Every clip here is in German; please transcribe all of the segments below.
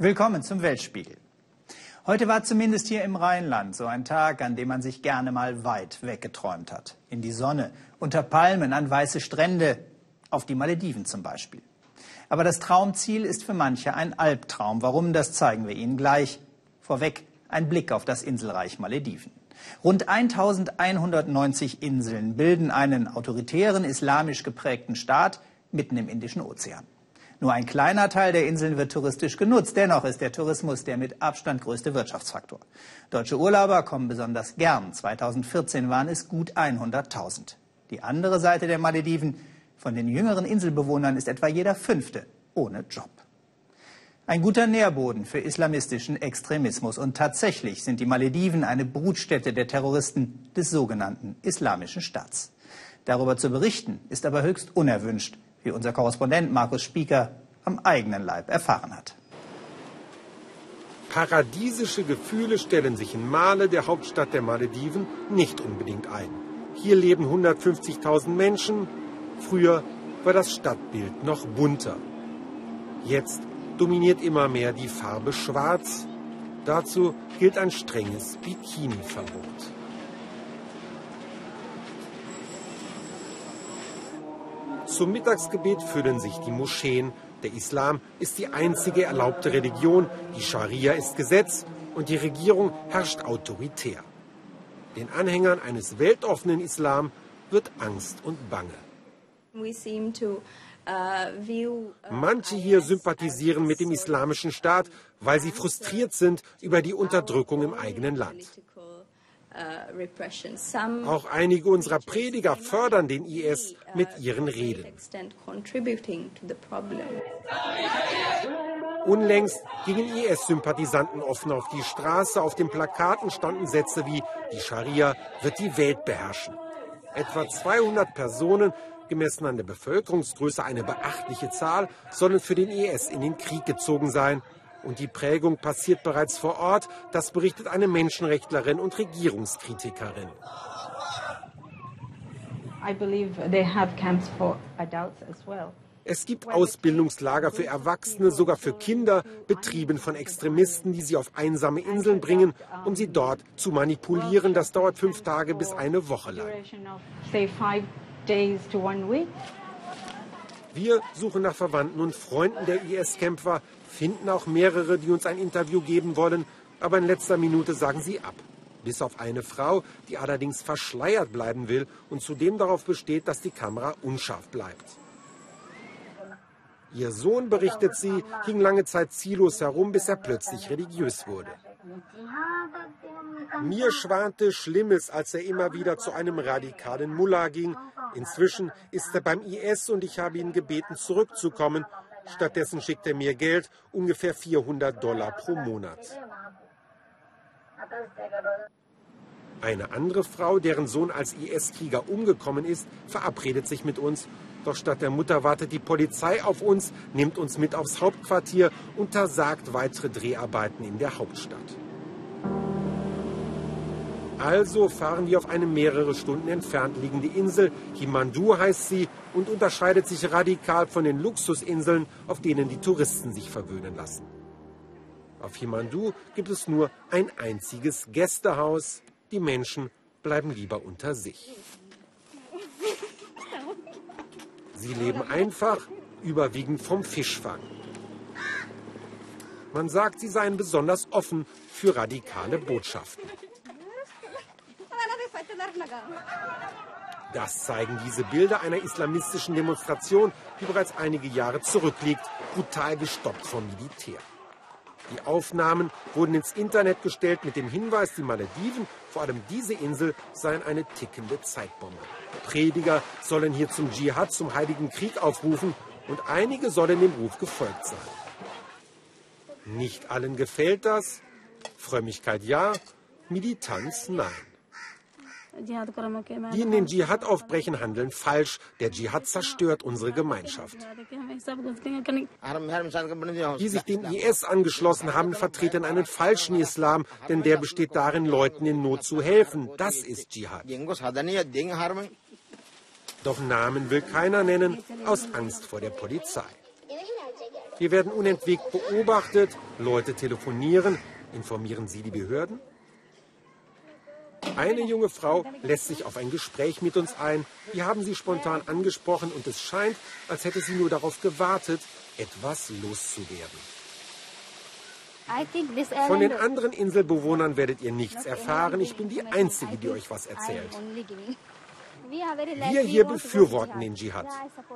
Willkommen zum Weltspiegel. Heute war zumindest hier im Rheinland so ein Tag, an dem man sich gerne mal weit weggeträumt hat. In die Sonne, unter Palmen, an weiße Strände, auf die Malediven zum Beispiel. Aber das Traumziel ist für manche ein Albtraum. Warum, das zeigen wir Ihnen gleich. Vorweg ein Blick auf das Inselreich Malediven. Rund 1190 Inseln bilden einen autoritären, islamisch geprägten Staat mitten im Indischen Ozean. Nur ein kleiner Teil der Inseln wird touristisch genutzt. Dennoch ist der Tourismus der mit Abstand größte Wirtschaftsfaktor. Deutsche Urlauber kommen besonders gern. 2014 waren es gut 100.000. Die andere Seite der Malediven, von den jüngeren Inselbewohnern ist etwa jeder Fünfte ohne Job. Ein guter Nährboden für islamistischen Extremismus. Und tatsächlich sind die Malediven eine Brutstätte der Terroristen des sogenannten Islamischen Staats. Darüber zu berichten ist aber höchst unerwünscht wie unser Korrespondent Markus Spieker am eigenen Leib erfahren hat. Paradiesische Gefühle stellen sich in Male, der Hauptstadt der Malediven, nicht unbedingt ein. Hier leben 150.000 Menschen. Früher war das Stadtbild noch bunter. Jetzt dominiert immer mehr die Farbe Schwarz. Dazu gilt ein strenges Bikini-Verbot. Zum Mittagsgebet füllen sich die Moscheen. Der Islam ist die einzige erlaubte Religion, die Scharia ist Gesetz und die Regierung herrscht autoritär. Den Anhängern eines weltoffenen Islam wird Angst und Bange. Uh, Manche hier sympathisieren mit dem islamischen Staat, weil sie frustriert sind über die Unterdrückung im eigenen Land. Uh, Auch einige unserer Prediger fördern den IS uh, mit ihren Reden. Unlängst gingen IS-Sympathisanten offen auf die Straße. Auf den Plakaten standen Sätze wie Die Scharia wird die Welt beherrschen. Etwa 200 Personen, gemessen an der Bevölkerungsgröße eine beachtliche Zahl, sollen für den IS in den Krieg gezogen sein. Und die Prägung passiert bereits vor Ort, das berichtet eine Menschenrechtlerin und Regierungskritikerin. Es gibt Ausbildungslager für Erwachsene, sogar für Kinder, betrieben von Extremisten, die sie auf einsame Inseln bringen, um sie dort zu manipulieren. Das dauert fünf Tage bis eine Woche lang. Wir suchen nach Verwandten und Freunden der IS-Kämpfer, finden auch mehrere, die uns ein Interview geben wollen, aber in letzter Minute sagen sie ab. Bis auf eine Frau, die allerdings verschleiert bleiben will und zudem darauf besteht, dass die Kamera unscharf bleibt. Ihr Sohn, berichtet sie, hing lange Zeit ziellos herum, bis er plötzlich religiös wurde. Mir schwante Schlimmes, als er immer wieder zu einem radikalen Mullah ging. Inzwischen ist er beim IS und ich habe ihn gebeten, zurückzukommen. Stattdessen schickt er mir Geld, ungefähr 400 Dollar pro Monat. Eine andere Frau, deren Sohn als IS-Krieger umgekommen ist, verabredet sich mit uns. Doch statt der Mutter wartet die Polizei auf uns, nimmt uns mit aufs Hauptquartier, untersagt weitere Dreharbeiten in der Hauptstadt. Also fahren wir auf eine mehrere Stunden entfernt liegende Insel. Himandu heißt sie und unterscheidet sich radikal von den Luxusinseln, auf denen die Touristen sich verwöhnen lassen. Auf Himandu gibt es nur ein einziges Gästehaus. Die Menschen bleiben lieber unter sich. Sie leben einfach, überwiegend vom Fischfang. Man sagt, sie seien besonders offen für radikale Botschaften. Das zeigen diese Bilder einer islamistischen Demonstration, die bereits einige Jahre zurückliegt, brutal gestoppt vom Militär. Die Aufnahmen wurden ins Internet gestellt mit dem Hinweis, die Malediven, vor allem diese Insel, seien eine tickende Zeitbombe. Prediger sollen hier zum Dschihad, zum Heiligen Krieg aufrufen und einige sollen dem Ruf gefolgt sein. Nicht allen gefällt das. Frömmigkeit ja, Militanz nein. Die in den Dschihad aufbrechen, handeln falsch. Der Dschihad zerstört unsere Gemeinschaft. Die sich dem IS angeschlossen haben, vertreten einen falschen Islam, denn der besteht darin, Leuten in Not zu helfen. Das ist Dschihad. Doch Namen will keiner nennen, aus Angst vor der Polizei. Wir werden unentwegt beobachtet, Leute telefonieren. Informieren Sie die Behörden? Eine junge Frau lässt sich auf ein Gespräch mit uns ein. Wir haben sie spontan angesprochen und es scheint, als hätte sie nur darauf gewartet, etwas loszuwerden. Von den anderen Inselbewohnern werdet ihr nichts erfahren. Ich bin die Einzige, die euch was erzählt. Wir hier befürworten den Dschihad.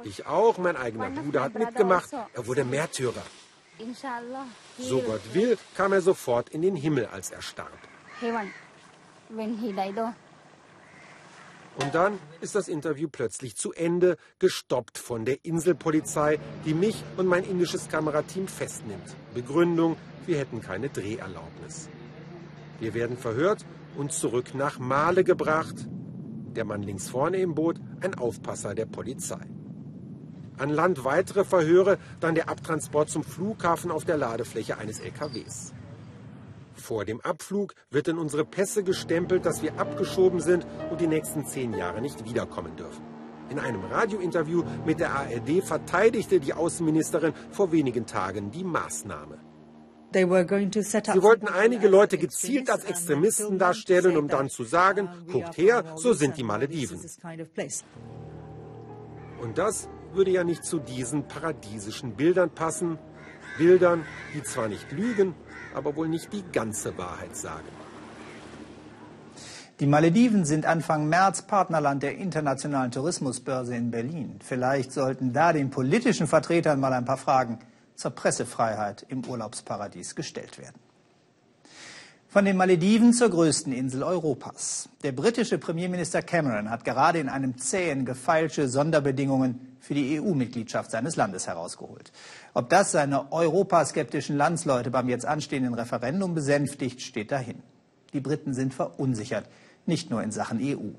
Ich auch, mein eigener Bruder hat mitgemacht. Er wurde Märtyrer. So Gott will, kam er sofort in den Himmel, als er starb. Und dann ist das Interview plötzlich zu Ende, gestoppt von der Inselpolizei, die mich und mein indisches Kamerateam festnimmt. Begründung, wir hätten keine Dreherlaubnis. Wir werden verhört und zurück nach Male gebracht. Der Mann links vorne im Boot, ein Aufpasser der Polizei. An Land weitere Verhöre, dann der Abtransport zum Flughafen auf der Ladefläche eines LKWs. Vor dem Abflug wird in unsere Pässe gestempelt, dass wir abgeschoben sind und die nächsten zehn Jahre nicht wiederkommen dürfen. In einem Radiointerview mit der ARD verteidigte die Außenministerin vor wenigen Tagen die Maßnahme. Sie wollten einige Leute gezielt als Extremisten darstellen, um dann zu sagen, guckt her, so sind die Malediven. Und das würde ja nicht zu diesen paradiesischen Bildern passen. Bildern, die zwar nicht lügen, aber wohl nicht die ganze Wahrheit sagen. Die Malediven sind Anfang März Partnerland der Internationalen Tourismusbörse in Berlin. Vielleicht sollten da den politischen Vertretern mal ein paar Fragen zur Pressefreiheit im Urlaubsparadies gestellt werden. Von den Malediven zur größten Insel Europas. Der britische Premierminister Cameron hat gerade in einem zähen Gefeilsche Sonderbedingungen für die EU-Mitgliedschaft seines Landes herausgeholt. Ob das seine europaskeptischen Landsleute beim jetzt anstehenden Referendum besänftigt, steht dahin. Die Briten sind verunsichert, nicht nur in Sachen EU.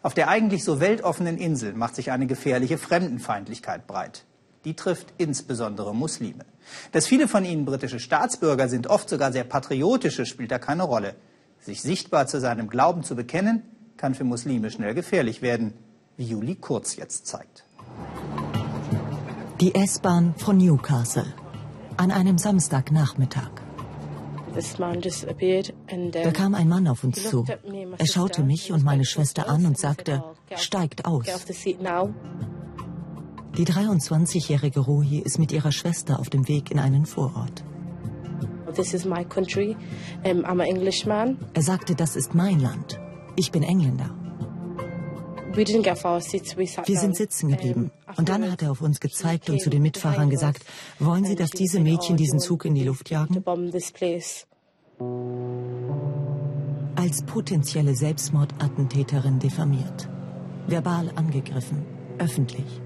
Auf der eigentlich so weltoffenen Insel macht sich eine gefährliche Fremdenfeindlichkeit breit. Die trifft insbesondere Muslime. Dass viele von ihnen britische Staatsbürger sind, oft sogar sehr patriotische, spielt da keine Rolle. Sich sichtbar zu seinem Glauben zu bekennen, kann für Muslime schnell gefährlich werden, wie Juli Kurz jetzt zeigt. Die S-Bahn von Newcastle an einem Samstagnachmittag. Da kam ein Mann auf uns zu. Er schaute mich und meine Schwester an und sagte, steigt aus. Die 23-jährige Ruhi ist mit ihrer Schwester auf dem Weg in einen Vorort. Er sagte, das ist mein Land. Ich bin Engländer. Wir sind sitzen geblieben. Und dann hat er auf uns gezeigt und zu den Mitfahrern gesagt, wollen Sie, dass diese Mädchen diesen Zug in die Luft jagen? Als potenzielle Selbstmordattentäterin diffamiert. Verbal angegriffen. Öffentlich.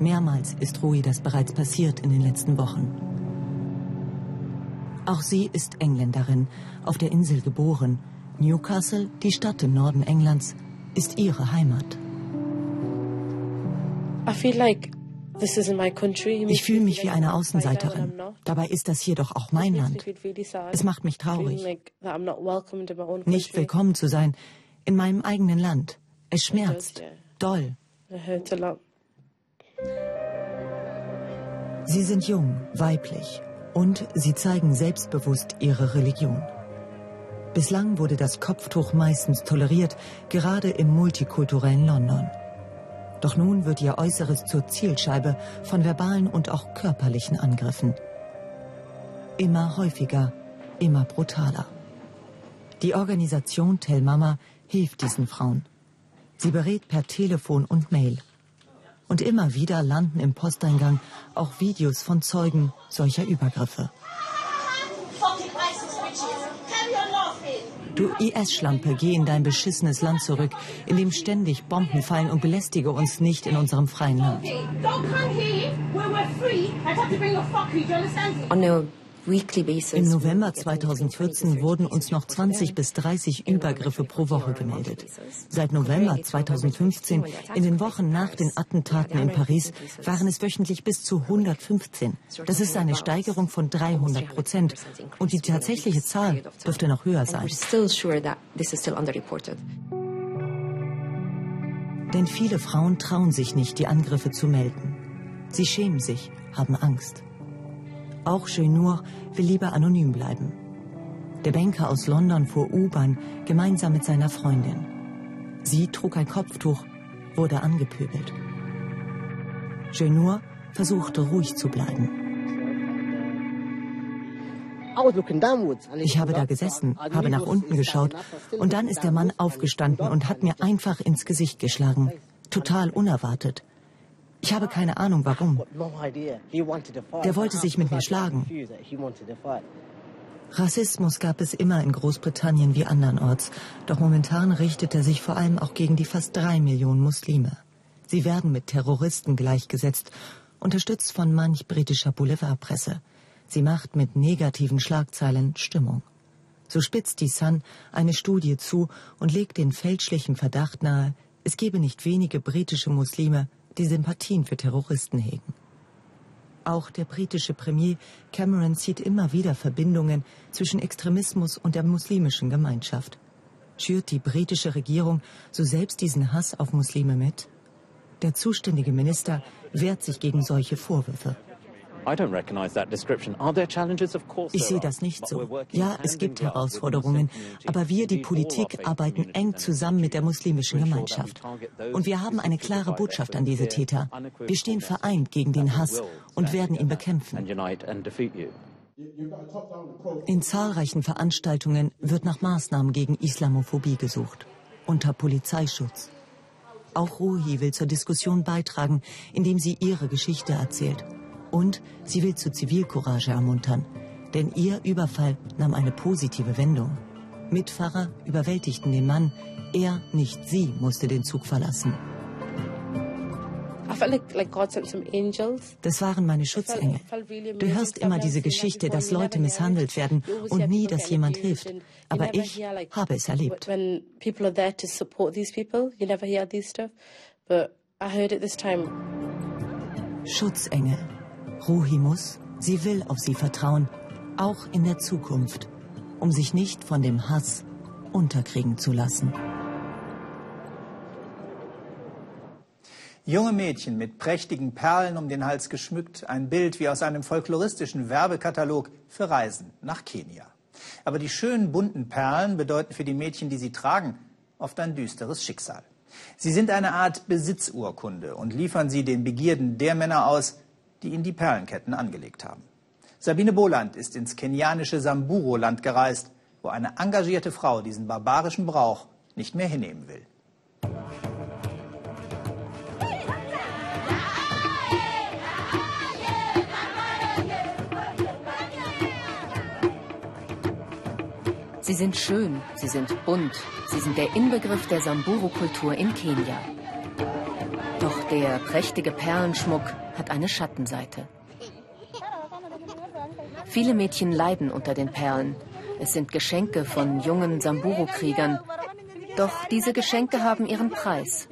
Mehrmals ist Rui das bereits passiert in den letzten Wochen. Auch sie ist Engländerin, auf der Insel geboren. Newcastle, die Stadt im Norden Englands, ist ihre Heimat. Ich fühle mich wie eine Außenseiterin. Dabei ist das hier doch auch mein Land. Es macht mich traurig. Nicht willkommen zu sein in meinem eigenen Land. Es schmerzt. Doll. Sie sind jung, weiblich und sie zeigen selbstbewusst ihre Religion. Bislang wurde das Kopftuch meistens toleriert, gerade im multikulturellen London. Doch nun wird ihr Äußeres zur Zielscheibe von verbalen und auch körperlichen Angriffen. Immer häufiger, immer brutaler. Die Organisation Tell Mama hilft diesen Frauen. Sie berät per Telefon und Mail. Und immer wieder landen im Posteingang auch Videos von Zeugen solcher Übergriffe. Du IS-Schlampe, geh in dein beschissenes Land zurück, in dem ständig Bomben fallen und belästige uns nicht in unserem freien Land. On im November 2014 wurden uns noch 20 bis 30 Übergriffe pro Woche gemeldet. Seit November 2015, in den Wochen nach den Attentaten in Paris, waren es wöchentlich bis zu 115. Das ist eine Steigerung von 300 Prozent. Und die tatsächliche Zahl dürfte noch höher sein. Denn viele Frauen trauen sich nicht, die Angriffe zu melden. Sie schämen sich, haben Angst. Auch Jenur will lieber anonym bleiben. Der Banker aus London fuhr U-Bahn gemeinsam mit seiner Freundin. Sie trug ein Kopftuch, wurde angepöbelt. Jenur versuchte ruhig zu bleiben. Ich habe da gesessen, habe nach unten geschaut und dann ist der Mann aufgestanden und hat mir einfach ins Gesicht geschlagen. Total unerwartet. Ich habe keine Ahnung warum. Der wollte sich mit mir schlagen. Rassismus gab es immer in Großbritannien wie andernorts, doch momentan richtet er sich vor allem auch gegen die fast drei Millionen Muslime. Sie werden mit Terroristen gleichgesetzt, unterstützt von manch britischer Boulevardpresse. Sie macht mit negativen Schlagzeilen Stimmung. So spitzt die Sun eine Studie zu und legt den fälschlichen Verdacht nahe, es gebe nicht wenige britische Muslime, die Sympathien für Terroristen hegen. Auch der britische Premier Cameron zieht immer wieder Verbindungen zwischen Extremismus und der muslimischen Gemeinschaft. Schürt die britische Regierung so selbst diesen Hass auf Muslime mit? Der zuständige Minister wehrt sich gegen solche Vorwürfe. Ich sehe das nicht so. Ja, es gibt Herausforderungen, aber wir, die Politik, arbeiten eng zusammen mit der muslimischen Gemeinschaft. Und wir haben eine klare Botschaft an diese Täter. Wir stehen vereint gegen den Hass und werden ihn bekämpfen. In zahlreichen Veranstaltungen wird nach Maßnahmen gegen Islamophobie gesucht, unter Polizeischutz. Auch Ruhi will zur Diskussion beitragen, indem sie ihre Geschichte erzählt. Und sie will zu Zivilcourage ermuntern. Denn ihr Überfall nahm eine positive Wendung. Mitfahrer überwältigten den Mann. Er, nicht sie, musste den Zug verlassen. Das waren meine Schutzengel. Du hörst immer diese Geschichte, dass Leute misshandelt werden und nie, dass jemand hilft. Aber ich habe es erlebt. Schutzengel. Ruhi muss, sie will auf sie vertrauen, auch in der Zukunft, um sich nicht von dem Hass unterkriegen zu lassen. Junge Mädchen mit prächtigen Perlen um den Hals geschmückt, ein Bild wie aus einem folkloristischen Werbekatalog für Reisen nach Kenia. Aber die schönen bunten Perlen bedeuten für die Mädchen, die sie tragen, oft ein düsteres Schicksal. Sie sind eine Art Besitzurkunde und liefern sie den Begierden der Männer aus, die ihnen die Perlenketten angelegt haben. Sabine Boland ist ins kenianische Samburo-Land gereist, wo eine engagierte Frau diesen barbarischen Brauch nicht mehr hinnehmen will. Sie sind schön, sie sind bunt, sie sind der Inbegriff der Samburu-Kultur in Kenia. Doch der prächtige Perlenschmuck hat eine Schattenseite. Viele Mädchen leiden unter den Perlen. Es sind Geschenke von jungen Samburu-Kriegern. Doch diese Geschenke haben ihren Preis.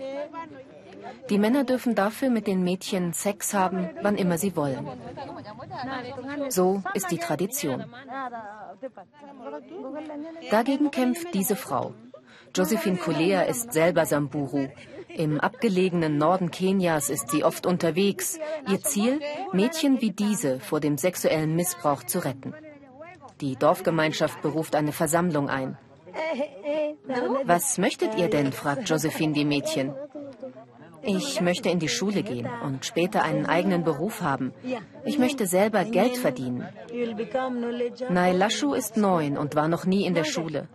Die Männer dürfen dafür mit den Mädchen Sex haben, wann immer sie wollen. So ist die Tradition. Dagegen kämpft diese Frau. Josephine Kulea ist selber Samburu. Im abgelegenen Norden Kenias ist sie oft unterwegs. Ihr Ziel, Mädchen wie diese vor dem sexuellen Missbrauch zu retten. Die Dorfgemeinschaft beruft eine Versammlung ein. Was möchtet ihr denn? fragt Josephine die Mädchen. Ich möchte in die Schule gehen und später einen eigenen Beruf haben. Ich möchte selber Geld verdienen. Nailashu ist neun und war noch nie in der Schule.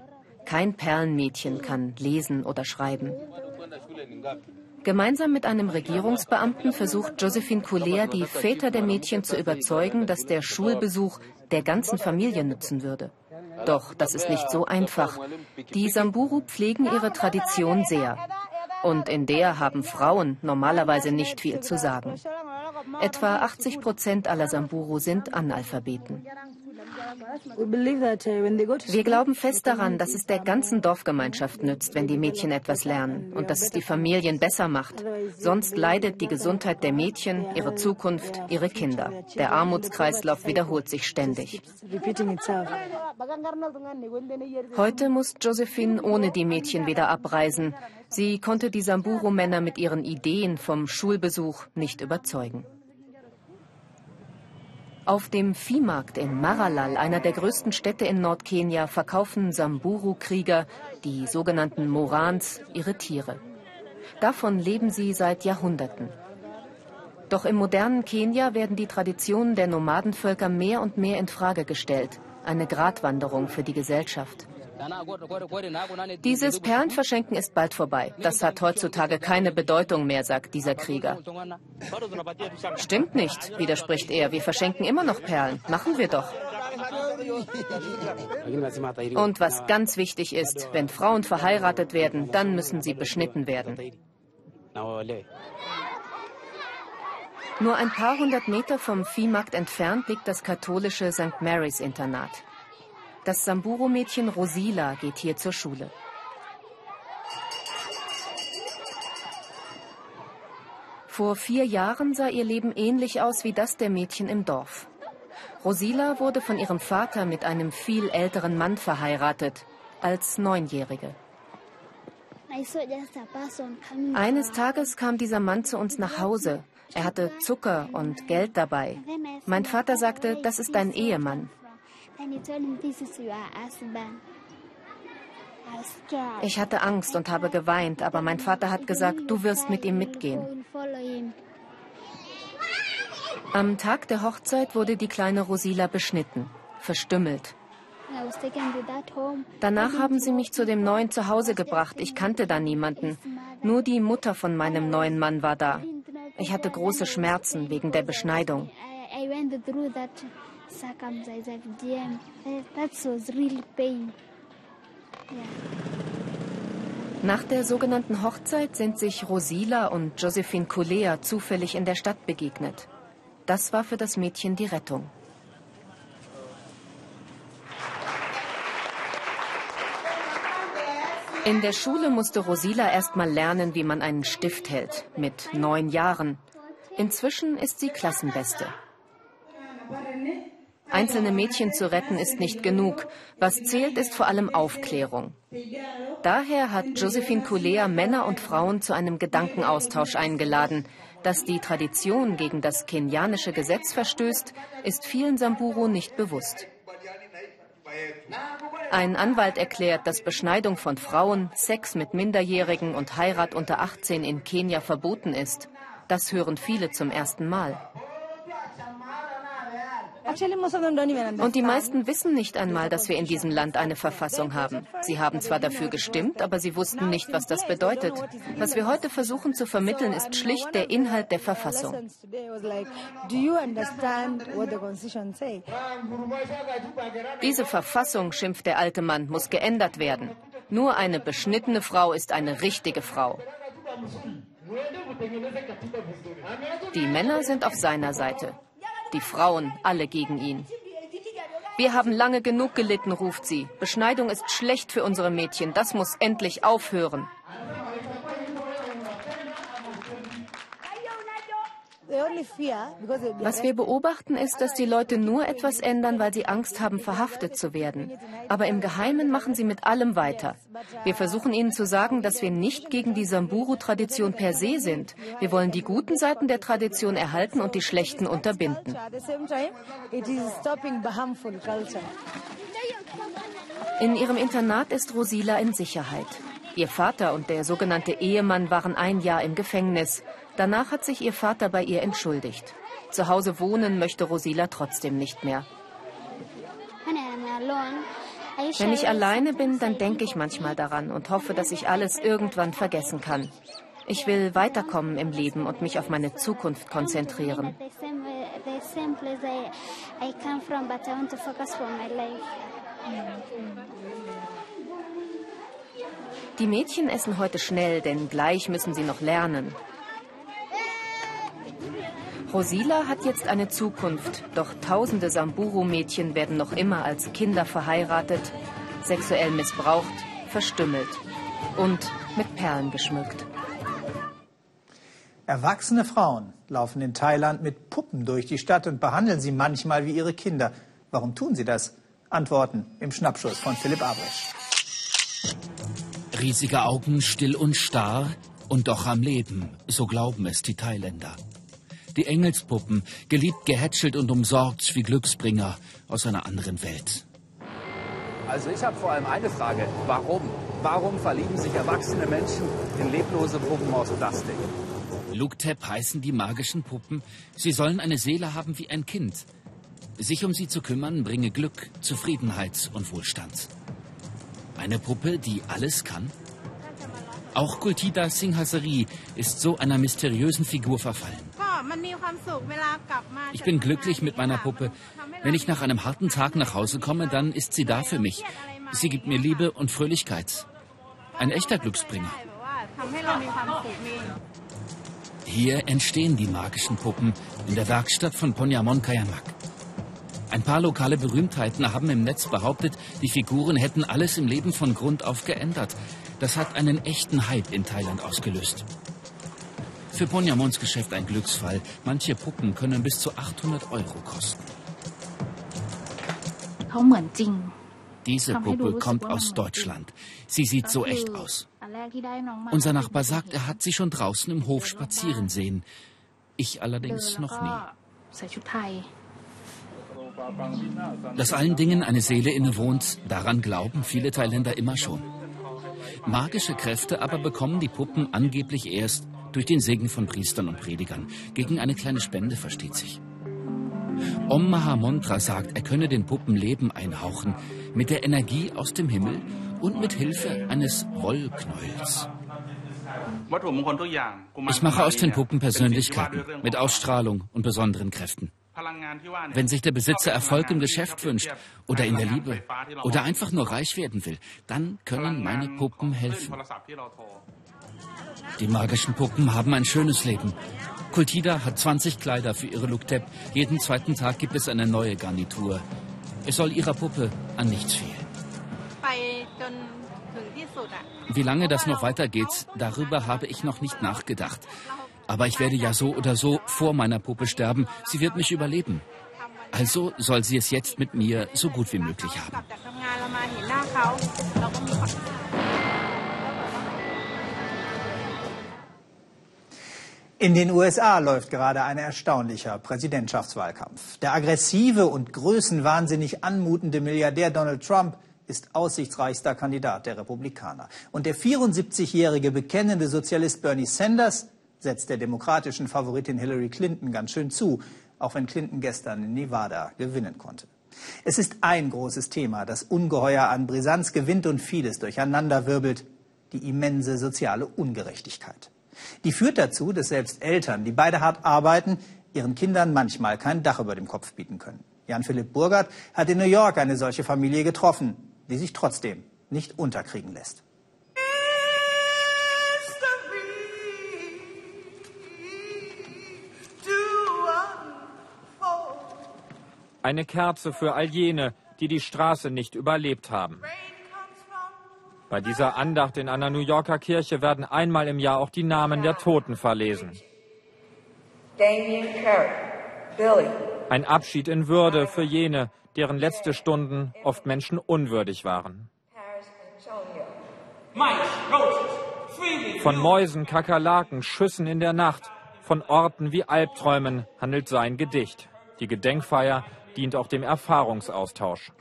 Kein Perlenmädchen kann lesen oder schreiben. Gemeinsam mit einem Regierungsbeamten versucht Josephine Kulea, die Väter der Mädchen zu überzeugen, dass der Schulbesuch der ganzen Familie nützen würde. Doch das ist nicht so einfach. Die Samburu pflegen ihre Tradition sehr. Und in der haben Frauen normalerweise nicht viel zu sagen. Etwa 80 Prozent aller Samburu sind Analphabeten. Wir glauben fest daran, dass es der ganzen Dorfgemeinschaft nützt, wenn die Mädchen etwas lernen und dass es die Familien besser macht. Sonst leidet die Gesundheit der Mädchen, ihre Zukunft, ihre Kinder. Der Armutskreislauf wiederholt sich ständig. Heute muss Josephine ohne die Mädchen wieder abreisen. Sie konnte die Samburu-Männer mit ihren Ideen vom Schulbesuch nicht überzeugen. Auf dem Viehmarkt in Maralal, einer der größten Städte in Nordkenia, verkaufen Samburu-Krieger, die sogenannten Morans, ihre Tiere. Davon leben sie seit Jahrhunderten. Doch im modernen Kenia werden die Traditionen der Nomadenvölker mehr und mehr in Frage gestellt. Eine Gratwanderung für die Gesellschaft. Dieses Perlenverschenken ist bald vorbei. Das hat heutzutage keine Bedeutung mehr, sagt dieser Krieger. Stimmt nicht, widerspricht er. Wir verschenken immer noch Perlen. Machen wir doch. Und was ganz wichtig ist, wenn Frauen verheiratet werden, dann müssen sie beschnitten werden. Nur ein paar hundert Meter vom Viehmarkt entfernt liegt das katholische St. Mary's Internat. Das Samburu-Mädchen Rosila geht hier zur Schule. Vor vier Jahren sah ihr Leben ähnlich aus wie das der Mädchen im Dorf. Rosila wurde von ihrem Vater mit einem viel älteren Mann verheiratet, als Neunjährige. Eines Tages kam dieser Mann zu uns nach Hause. Er hatte Zucker und Geld dabei. Mein Vater sagte, das ist dein Ehemann. Ich hatte Angst und habe geweint, aber mein Vater hat gesagt, du wirst mit ihm mitgehen. Am Tag der Hochzeit wurde die kleine Rosila beschnitten, verstümmelt. Danach haben sie mich zu dem neuen Zuhause gebracht. Ich kannte da niemanden. Nur die Mutter von meinem neuen Mann war da. Ich hatte große Schmerzen wegen der Beschneidung circumcised FGM. That was real pain. Yeah. Nach der sogenannten Hochzeit sind sich Rosila und Josephine Kulea zufällig in der Stadt begegnet. Das war für das Mädchen die Rettung. In der Schule musste Rosila erst mal lernen, wie man einen Stift hält, mit neun Jahren. Inzwischen ist sie Klassenbeste. Einzelne Mädchen zu retten ist nicht genug. Was zählt, ist vor allem Aufklärung. Daher hat Josephine Kulea Männer und Frauen zu einem Gedankenaustausch eingeladen. Dass die Tradition gegen das kenianische Gesetz verstößt, ist vielen Samburu nicht bewusst. Ein Anwalt erklärt, dass Beschneidung von Frauen, Sex mit Minderjährigen und Heirat unter 18 in Kenia verboten ist. Das hören viele zum ersten Mal. Und die meisten wissen nicht einmal, dass wir in diesem Land eine Verfassung haben. Sie haben zwar dafür gestimmt, aber sie wussten nicht, was das bedeutet. Was wir heute versuchen zu vermitteln, ist schlicht der Inhalt der Verfassung. Diese Verfassung, schimpft der alte Mann, muss geändert werden. Nur eine beschnittene Frau ist eine richtige Frau. Die Männer sind auf seiner Seite die Frauen alle gegen ihn. Wir haben lange genug gelitten, ruft sie. Beschneidung ist schlecht für unsere Mädchen. Das muss endlich aufhören. Was wir beobachten, ist, dass die Leute nur etwas ändern, weil sie Angst haben, verhaftet zu werden. Aber im Geheimen machen sie mit allem weiter. Wir versuchen ihnen zu sagen, dass wir nicht gegen die Samburu-Tradition per se sind. Wir wollen die guten Seiten der Tradition erhalten und die schlechten unterbinden. In ihrem Internat ist Rosila in Sicherheit. Ihr Vater und der sogenannte Ehemann waren ein Jahr im Gefängnis. Danach hat sich ihr Vater bei ihr entschuldigt. Zu Hause wohnen möchte Rosila trotzdem nicht mehr. Wenn ich alleine bin, dann denke ich manchmal daran und hoffe, dass ich alles irgendwann vergessen kann. Ich will weiterkommen im Leben und mich auf meine Zukunft konzentrieren. Die Mädchen essen heute schnell, denn gleich müssen sie noch lernen. Rosila hat jetzt eine Zukunft, doch tausende Samburu-Mädchen werden noch immer als Kinder verheiratet, sexuell missbraucht, verstümmelt und mit Perlen geschmückt. Erwachsene Frauen laufen in Thailand mit Puppen durch die Stadt und behandeln sie manchmal wie ihre Kinder. Warum tun sie das? Antworten im Schnappschuss von Philipp Abrech. Riesige Augen, still und starr und doch am Leben, so glauben es die Thailänder. Die Engelspuppen, geliebt, gehätschelt und umsorgt wie Glücksbringer aus einer anderen Welt. Also ich habe vor allem eine Frage. Warum? Warum verlieben sich erwachsene Menschen in leblose Puppen aus Plastik? Luktep heißen die magischen Puppen. Sie sollen eine Seele haben wie ein Kind. Sich um sie zu kümmern, bringe Glück, Zufriedenheit und Wohlstand. Eine Puppe, die alles kann? Auch Kultida Singhasari ist so einer mysteriösen Figur verfallen. Ich bin glücklich mit meiner Puppe. Wenn ich nach einem harten Tag nach Hause komme, dann ist sie da für mich. Sie gibt mir Liebe und Fröhlichkeit. Ein echter Glücksbringer. Hier entstehen die magischen Puppen in der Werkstatt von Ponyamon Kayamak. Ein paar lokale Berühmtheiten haben im Netz behauptet, die Figuren hätten alles im Leben von Grund auf geändert. Das hat einen echten Hype in Thailand ausgelöst. Für Ponyamons Geschäft ein Glücksfall. Manche Puppen können bis zu 800 Euro kosten. Diese Puppe kommt aus Deutschland. Sie sieht so echt aus. Unser Nachbar sagt, er hat sie schon draußen im Hof spazieren sehen. Ich allerdings noch nie. Dass allen Dingen eine Seele innewohnt, daran glauben viele Thailänder immer schon. Magische Kräfte aber bekommen die Puppen angeblich erst durch den Segen von Priestern und Predigern. Gegen eine kleine Spende versteht sich. Om Mahamontra sagt, er könne den Puppen Leben einhauchen mit der Energie aus dem Himmel und mit Hilfe eines Wollknäuels. Ich mache aus den Puppen Persönlichkeiten mit Ausstrahlung und besonderen Kräften. Wenn sich der Besitzer Erfolg im Geschäft wünscht oder in der Liebe oder einfach nur reich werden will, dann können meine Puppen helfen. Die magischen Puppen haben ein schönes Leben. Kultida hat 20 Kleider für ihre Luktep. Jeden zweiten Tag gibt es eine neue Garnitur. Es soll ihrer Puppe an nichts fehlen. Wie lange das noch weitergeht, darüber habe ich noch nicht nachgedacht. Aber ich werde ja so oder so vor meiner Puppe sterben. Sie wird mich überleben. Also soll sie es jetzt mit mir so gut wie möglich haben. In den USA läuft gerade ein erstaunlicher Präsidentschaftswahlkampf. Der aggressive und größenwahnsinnig anmutende Milliardär Donald Trump ist aussichtsreichster Kandidat der Republikaner. Und der 74-jährige bekennende Sozialist Bernie Sanders setzt der demokratischen Favoritin Hillary Clinton ganz schön zu, auch wenn Clinton gestern in Nevada gewinnen konnte. Es ist ein großes Thema, das ungeheuer an Brisanz gewinnt und vieles durcheinanderwirbelt, die immense soziale Ungerechtigkeit. Die führt dazu, dass selbst Eltern, die beide hart arbeiten, ihren Kindern manchmal kein Dach über dem Kopf bieten können. Jan-Philipp Burgert hat in New York eine solche Familie getroffen, die sich trotzdem nicht unterkriegen lässt. Eine Kerze für all jene, die die Straße nicht überlebt haben. Bei dieser Andacht in einer New Yorker Kirche werden einmal im Jahr auch die Namen der Toten verlesen. Ein Abschied in Würde für jene, deren letzte Stunden oft menschenunwürdig waren. Von Mäusen, Kakerlaken, Schüssen in der Nacht, von Orten wie Albträumen handelt sein Gedicht. Die Gedenkfeier dient auch dem Erfahrungsaustausch.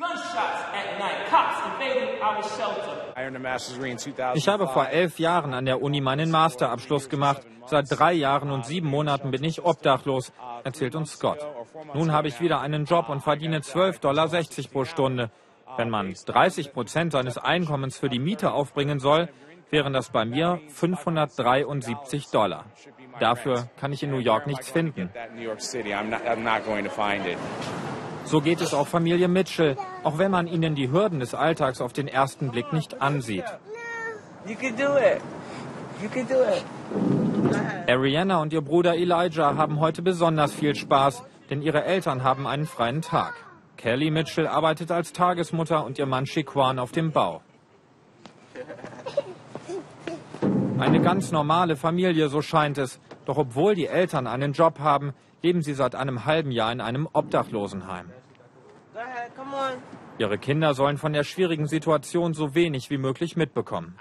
Ich habe vor elf Jahren an der Uni meinen Masterabschluss gemacht. Seit drei Jahren und sieben Monaten bin ich obdachlos, erzählt uns Scott. Nun habe ich wieder einen Job und verdiene 12,60 Dollar pro Stunde. Wenn man 30 Prozent seines Einkommens für die Miete aufbringen soll, wären das bei mir 573 Dollar. Dafür kann ich in New York nichts finden. So geht es auch Familie Mitchell, auch wenn man ihnen die Hürden des Alltags auf den ersten Blick nicht ansieht. Ariana und ihr Bruder Elijah haben heute besonders viel Spaß, denn ihre Eltern haben einen freien Tag. Kelly Mitchell arbeitet als Tagesmutter und ihr Mann Chiquan auf dem Bau. Eine ganz normale Familie, so scheint es. Doch obwohl die Eltern einen Job haben, leben sie seit einem halben Jahr in einem Obdachlosenheim. Ihre Kinder sollen von der schwierigen Situation so wenig wie möglich mitbekommen.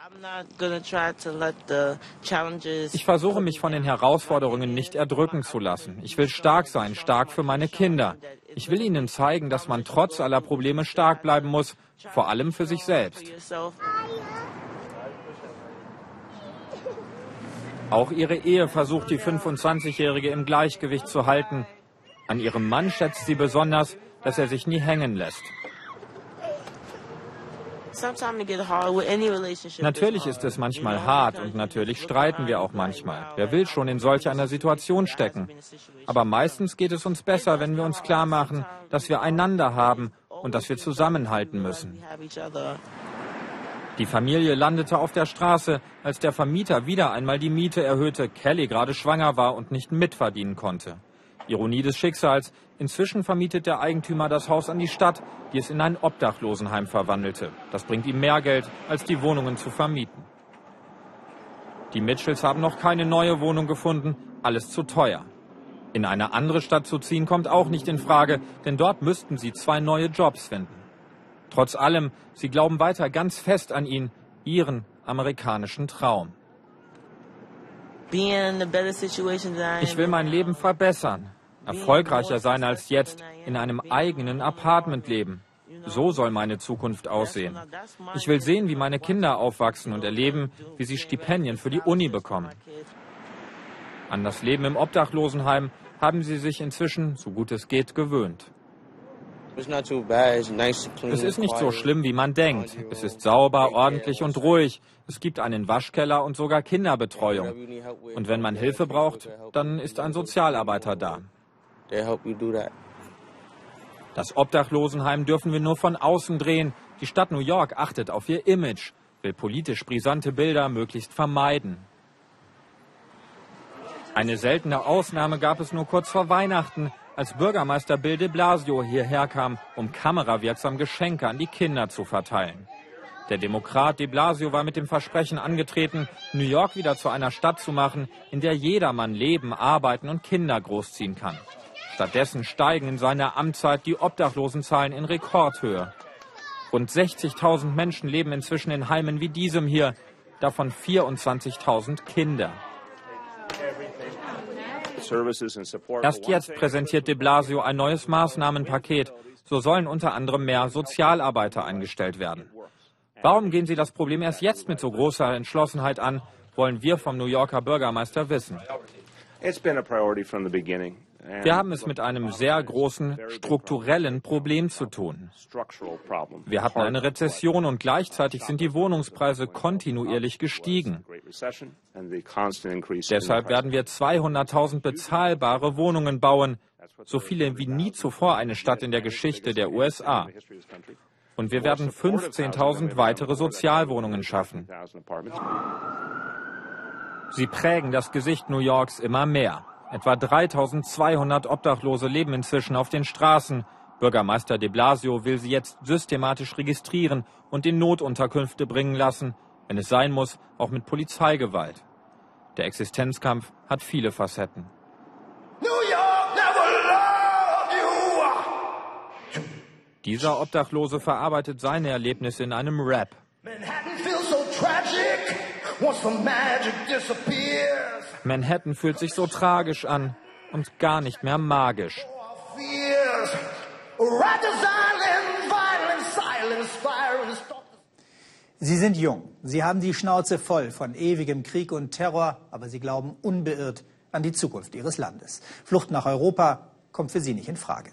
Ich versuche mich von den Herausforderungen nicht erdrücken zu lassen. Ich will stark sein, stark für meine Kinder. Ich will ihnen zeigen, dass man trotz aller Probleme stark bleiben muss, vor allem für sich selbst. Auch ihre Ehe versucht die 25-Jährige im Gleichgewicht zu halten. An ihrem Mann schätzt sie besonders, dass er sich nie hängen lässt. Natürlich ist es manchmal hart und natürlich streiten wir auch manchmal. Wer will schon in solch einer Situation stecken? Aber meistens geht es uns besser, wenn wir uns klar machen, dass wir einander haben und dass wir zusammenhalten müssen. Die Familie landete auf der Straße, als der Vermieter wieder einmal die Miete erhöhte, Kelly gerade schwanger war und nicht mitverdienen konnte. Ironie des Schicksals, inzwischen vermietet der Eigentümer das Haus an die Stadt, die es in ein Obdachlosenheim verwandelte. Das bringt ihm mehr Geld, als die Wohnungen zu vermieten. Die Mitchells haben noch keine neue Wohnung gefunden, alles zu teuer. In eine andere Stadt zu ziehen kommt auch nicht in Frage, denn dort müssten sie zwei neue Jobs finden. Trotz allem, sie glauben weiter ganz fest an ihn, ihren amerikanischen Traum. Ich will mein Leben verbessern, erfolgreicher sein als jetzt, in einem eigenen Apartment leben. So soll meine Zukunft aussehen. Ich will sehen, wie meine Kinder aufwachsen und erleben, wie sie Stipendien für die Uni bekommen. An das Leben im Obdachlosenheim haben sie sich inzwischen, so gut es geht, gewöhnt. Es ist nicht so schlimm, wie man denkt. Es ist sauber, ordentlich und ruhig. Es gibt einen Waschkeller und sogar Kinderbetreuung. Und wenn man Hilfe braucht, dann ist ein Sozialarbeiter da. Das Obdachlosenheim dürfen wir nur von außen drehen. Die Stadt New York achtet auf ihr Image, will politisch brisante Bilder möglichst vermeiden. Eine seltene Ausnahme gab es nur kurz vor Weihnachten als Bürgermeister Bill de Blasio hierher kam, um kamerawirksam Geschenke an die Kinder zu verteilen. Der Demokrat de Blasio war mit dem Versprechen angetreten, New York wieder zu einer Stadt zu machen, in der jedermann leben, arbeiten und Kinder großziehen kann. Stattdessen steigen in seiner Amtszeit die Obdachlosenzahlen in Rekordhöhe. Rund 60.000 Menschen leben inzwischen in Heimen wie diesem hier, davon 24.000 Kinder. Erst jetzt präsentiert de Blasio ein neues Maßnahmenpaket. So sollen unter anderem mehr Sozialarbeiter eingestellt werden. Warum gehen Sie das Problem erst jetzt mit so großer Entschlossenheit an, wollen wir vom New Yorker Bürgermeister wissen. Wir haben es mit einem sehr großen strukturellen Problem zu tun. Wir hatten eine Rezession und gleichzeitig sind die Wohnungspreise kontinuierlich gestiegen. Deshalb werden wir 200.000 bezahlbare Wohnungen bauen, so viele wie nie zuvor eine Stadt in der Geschichte der USA. Und wir werden 15.000 weitere Sozialwohnungen schaffen. Sie prägen das Gesicht New Yorks immer mehr. Etwa 3200 Obdachlose leben inzwischen auf den Straßen. Bürgermeister de Blasio will sie jetzt systematisch registrieren und in Notunterkünfte bringen lassen, wenn es sein muss, auch mit Polizeigewalt. Der Existenzkampf hat viele Facetten. Dieser Obdachlose verarbeitet seine Erlebnisse in einem Rap. Manhattan feels so tragic once the magic disappears. Manhattan fühlt sich so tragisch an und gar nicht mehr magisch. Sie sind jung, sie haben die Schnauze voll von ewigem Krieg und Terror, aber sie glauben unbeirrt an die Zukunft ihres Landes. Flucht nach Europa kommt für sie nicht in Frage.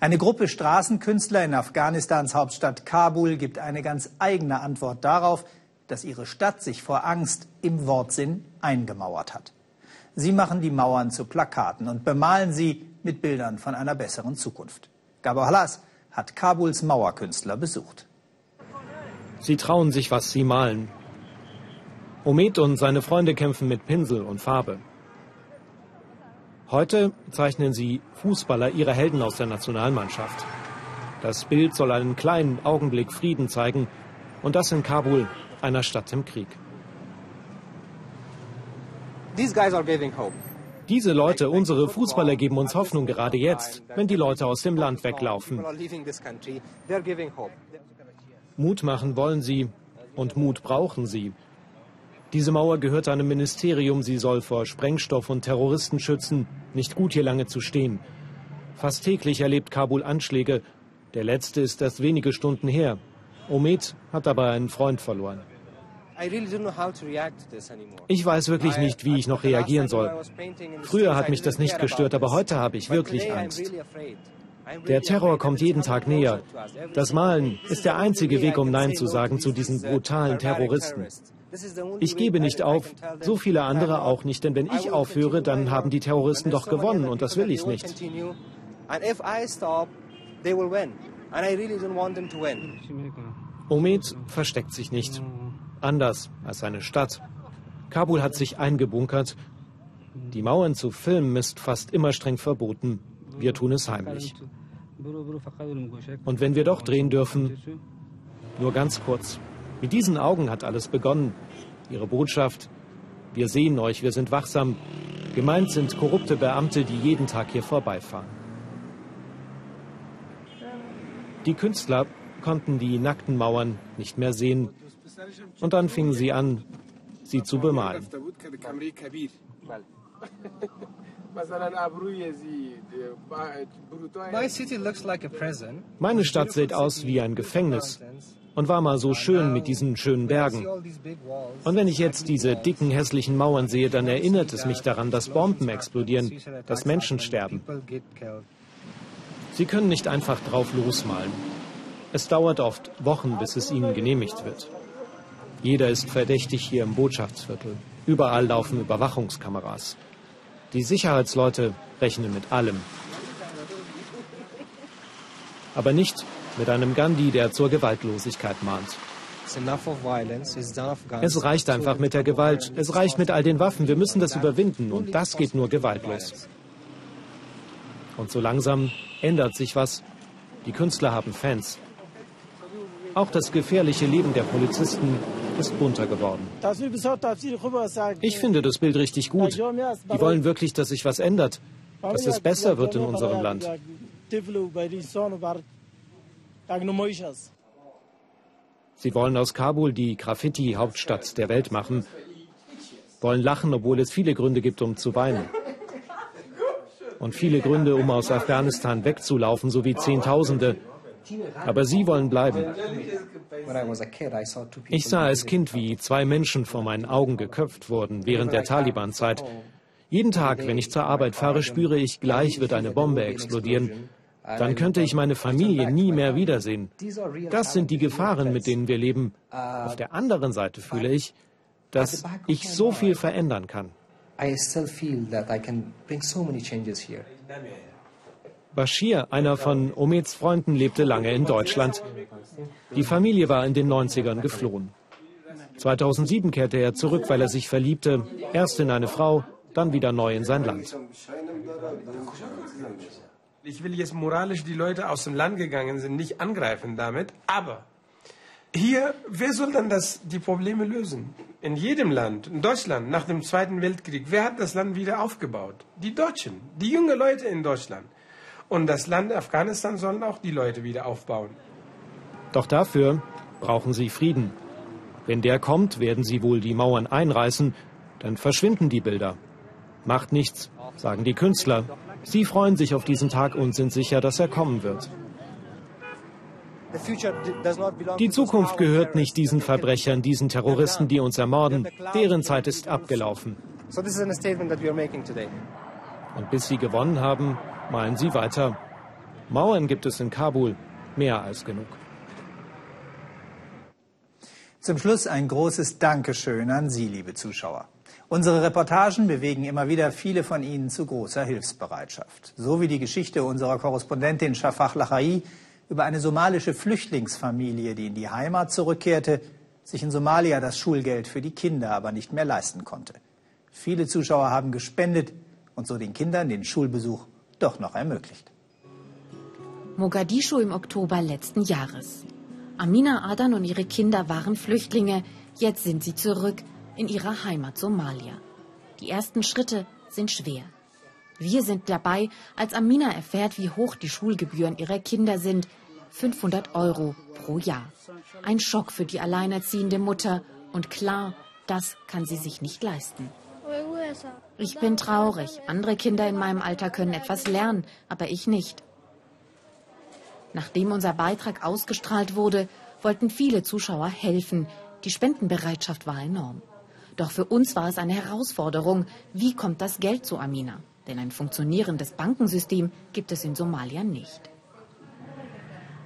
Eine Gruppe Straßenkünstler in Afghanistans Hauptstadt Kabul gibt eine ganz eigene Antwort darauf, dass ihre Stadt sich vor Angst im Wortsinn eingemauert hat. Sie machen die Mauern zu Plakaten und bemalen sie mit Bildern von einer besseren Zukunft. Gabor Halas hat Kabuls Mauerkünstler besucht. Sie trauen sich, was sie malen. Omed und seine Freunde kämpfen mit Pinsel und Farbe. Heute zeichnen sie Fußballer ihre Helden aus der Nationalmannschaft. Das Bild soll einen kleinen Augenblick Frieden zeigen und das in Kabul, einer Stadt im Krieg. Diese Leute, unsere Fußballer geben uns Hoffnung gerade jetzt, wenn die Leute aus dem Land weglaufen. Mut machen wollen sie und Mut brauchen sie. Diese Mauer gehört einem Ministerium, sie soll vor Sprengstoff und Terroristen schützen. Nicht gut, hier lange zu stehen. Fast täglich erlebt Kabul Anschläge. Der letzte ist erst wenige Stunden her. Omed hat aber einen Freund verloren. Ich weiß wirklich nicht, wie ich noch reagieren soll. Früher hat mich das nicht gestört, aber heute habe ich wirklich Angst. Der Terror kommt jeden Tag näher. Das Malen ist der einzige Weg, um Nein zu sagen zu diesen brutalen Terroristen. Ich gebe nicht auf, so viele andere auch nicht, denn wenn ich aufhöre, dann haben die Terroristen doch gewonnen und das will ich nicht. Omed versteckt sich nicht. Anders als seine Stadt. Kabul hat sich eingebunkert. Die Mauern zu filmen ist fast immer streng verboten. Wir tun es heimlich. Und wenn wir doch drehen dürfen, nur ganz kurz. Mit diesen Augen hat alles begonnen. Ihre Botschaft, wir sehen euch, wir sind wachsam. Gemeint sind korrupte Beamte, die jeden Tag hier vorbeifahren. Die Künstler konnten die nackten Mauern nicht mehr sehen. Und dann fingen sie an, sie zu bemalen. Meine Stadt sieht aus wie ein Gefängnis und war mal so schön mit diesen schönen Bergen. Und wenn ich jetzt diese dicken, hässlichen Mauern sehe, dann erinnert es mich daran, dass Bomben explodieren, dass Menschen sterben. Sie können nicht einfach drauf losmalen. Es dauert oft Wochen, bis es ihnen genehmigt wird. Jeder ist verdächtig hier im Botschaftsviertel. Überall laufen Überwachungskameras. Die Sicherheitsleute rechnen mit allem. Aber nicht mit einem Gandhi, der zur Gewaltlosigkeit mahnt. Es reicht einfach mit der Gewalt. Es reicht mit all den Waffen. Wir müssen das überwinden. Und das geht nur gewaltlos. Und so langsam ändert sich was. Die Künstler haben Fans. Auch das gefährliche Leben der Polizisten ist bunter geworden. Ich finde das Bild richtig gut. Die wollen wirklich, dass sich was ändert, dass es besser wird in unserem Land. Sie wollen aus Kabul die Graffiti-Hauptstadt der Welt machen, wollen lachen, obwohl es viele Gründe gibt, um zu weinen. Und viele Gründe, um aus Afghanistan wegzulaufen, sowie Zehntausende. Aber sie wollen bleiben. Ich sah als Kind, wie zwei Menschen vor meinen Augen geköpft wurden während der Taliban-Zeit. Jeden Tag, wenn ich zur Arbeit fahre, spüre ich, gleich wird eine Bombe explodieren. Dann könnte ich meine Familie nie mehr wiedersehen. Das sind die Gefahren, mit denen wir leben. Auf der anderen Seite fühle ich, dass ich so viel verändern kann. Bashir, einer von Omeds Freunden, lebte lange in Deutschland. Die Familie war in den 90ern geflohen. 2007 kehrte er zurück, weil er sich verliebte, erst in eine Frau, dann wieder neu in sein Land. Ich will jetzt moralisch die Leute aus dem Land gegangen sind nicht angreifen damit, aber hier, wer soll dann das, die Probleme lösen? In jedem Land, in Deutschland, nach dem Zweiten Weltkrieg, wer hat das Land wieder aufgebaut? Die Deutschen, die jungen Leute in Deutschland. Und das Land Afghanistan sollen auch die Leute wieder aufbauen. Doch dafür brauchen sie Frieden. Wenn der kommt, werden sie wohl die Mauern einreißen, dann verschwinden die Bilder. Macht nichts, sagen die Künstler, Sie freuen sich auf diesen Tag und sind sicher, dass er kommen wird. Die Zukunft gehört nicht diesen Verbrechern, diesen Terroristen, die uns ermorden. Deren Zeit ist abgelaufen. Und bis sie gewonnen haben, malen sie weiter. Mauern gibt es in Kabul mehr als genug. Zum Schluss ein großes Dankeschön an Sie, liebe Zuschauer. Unsere Reportagen bewegen immer wieder viele von Ihnen zu großer Hilfsbereitschaft. So wie die Geschichte unserer Korrespondentin Shafak Lachai über eine somalische Flüchtlingsfamilie, die in die Heimat zurückkehrte, sich in Somalia das Schulgeld für die Kinder aber nicht mehr leisten konnte. Viele Zuschauer haben gespendet und so den Kindern den Schulbesuch doch noch ermöglicht. Mogadischu im Oktober letzten Jahres. Amina Adan und ihre Kinder waren Flüchtlinge. Jetzt sind sie zurück in ihrer Heimat Somalia. Die ersten Schritte sind schwer. Wir sind dabei, als Amina erfährt, wie hoch die Schulgebühren ihrer Kinder sind. 500 Euro pro Jahr. Ein Schock für die alleinerziehende Mutter. Und klar, das kann sie sich nicht leisten. Ich bin traurig. Andere Kinder in meinem Alter können etwas lernen, aber ich nicht. Nachdem unser Beitrag ausgestrahlt wurde, wollten viele Zuschauer helfen. Die Spendenbereitschaft war enorm. Doch für uns war es eine Herausforderung. Wie kommt das Geld zu Amina? Denn ein funktionierendes Bankensystem gibt es in Somalia nicht.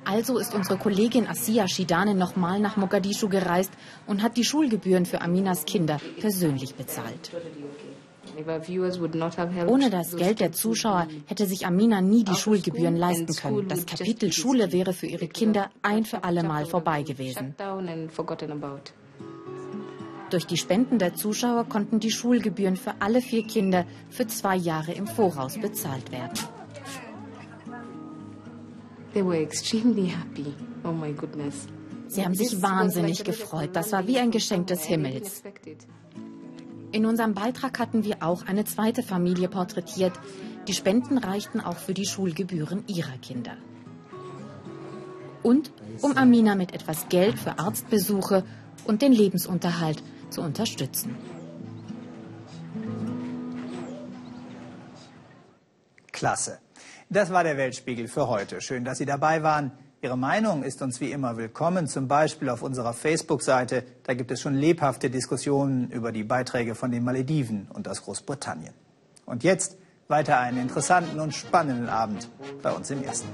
Also ist unsere Kollegin Asia Shidane nochmal nach Mogadischu gereist und hat die Schulgebühren für Aminas Kinder persönlich bezahlt. Ohne das Geld der Zuschauer hätte sich Amina nie die Schulgebühren leisten können. Das Kapitel Schule wäre für ihre Kinder ein für alle Mal vorbei gewesen. Durch die Spenden der Zuschauer konnten die Schulgebühren für alle vier Kinder für zwei Jahre im Voraus bezahlt werden. Oh Sie haben sich wahnsinnig gefreut. Das war wie ein Geschenk des Himmels. In unserem Beitrag hatten wir auch eine zweite Familie porträtiert. Die Spenden reichten auch für die Schulgebühren ihrer Kinder. Und um Amina mit etwas Geld für Arztbesuche und den Lebensunterhalt zu unterstützen. Klasse. Das war der Weltspiegel für heute. Schön, dass Sie dabei waren. Ihre Meinung ist uns wie immer willkommen, zum Beispiel auf unserer Facebook-Seite. Da gibt es schon lebhafte Diskussionen über die Beiträge von den Malediven und aus Großbritannien. Und jetzt weiter einen interessanten und spannenden Abend bei uns im Ersten.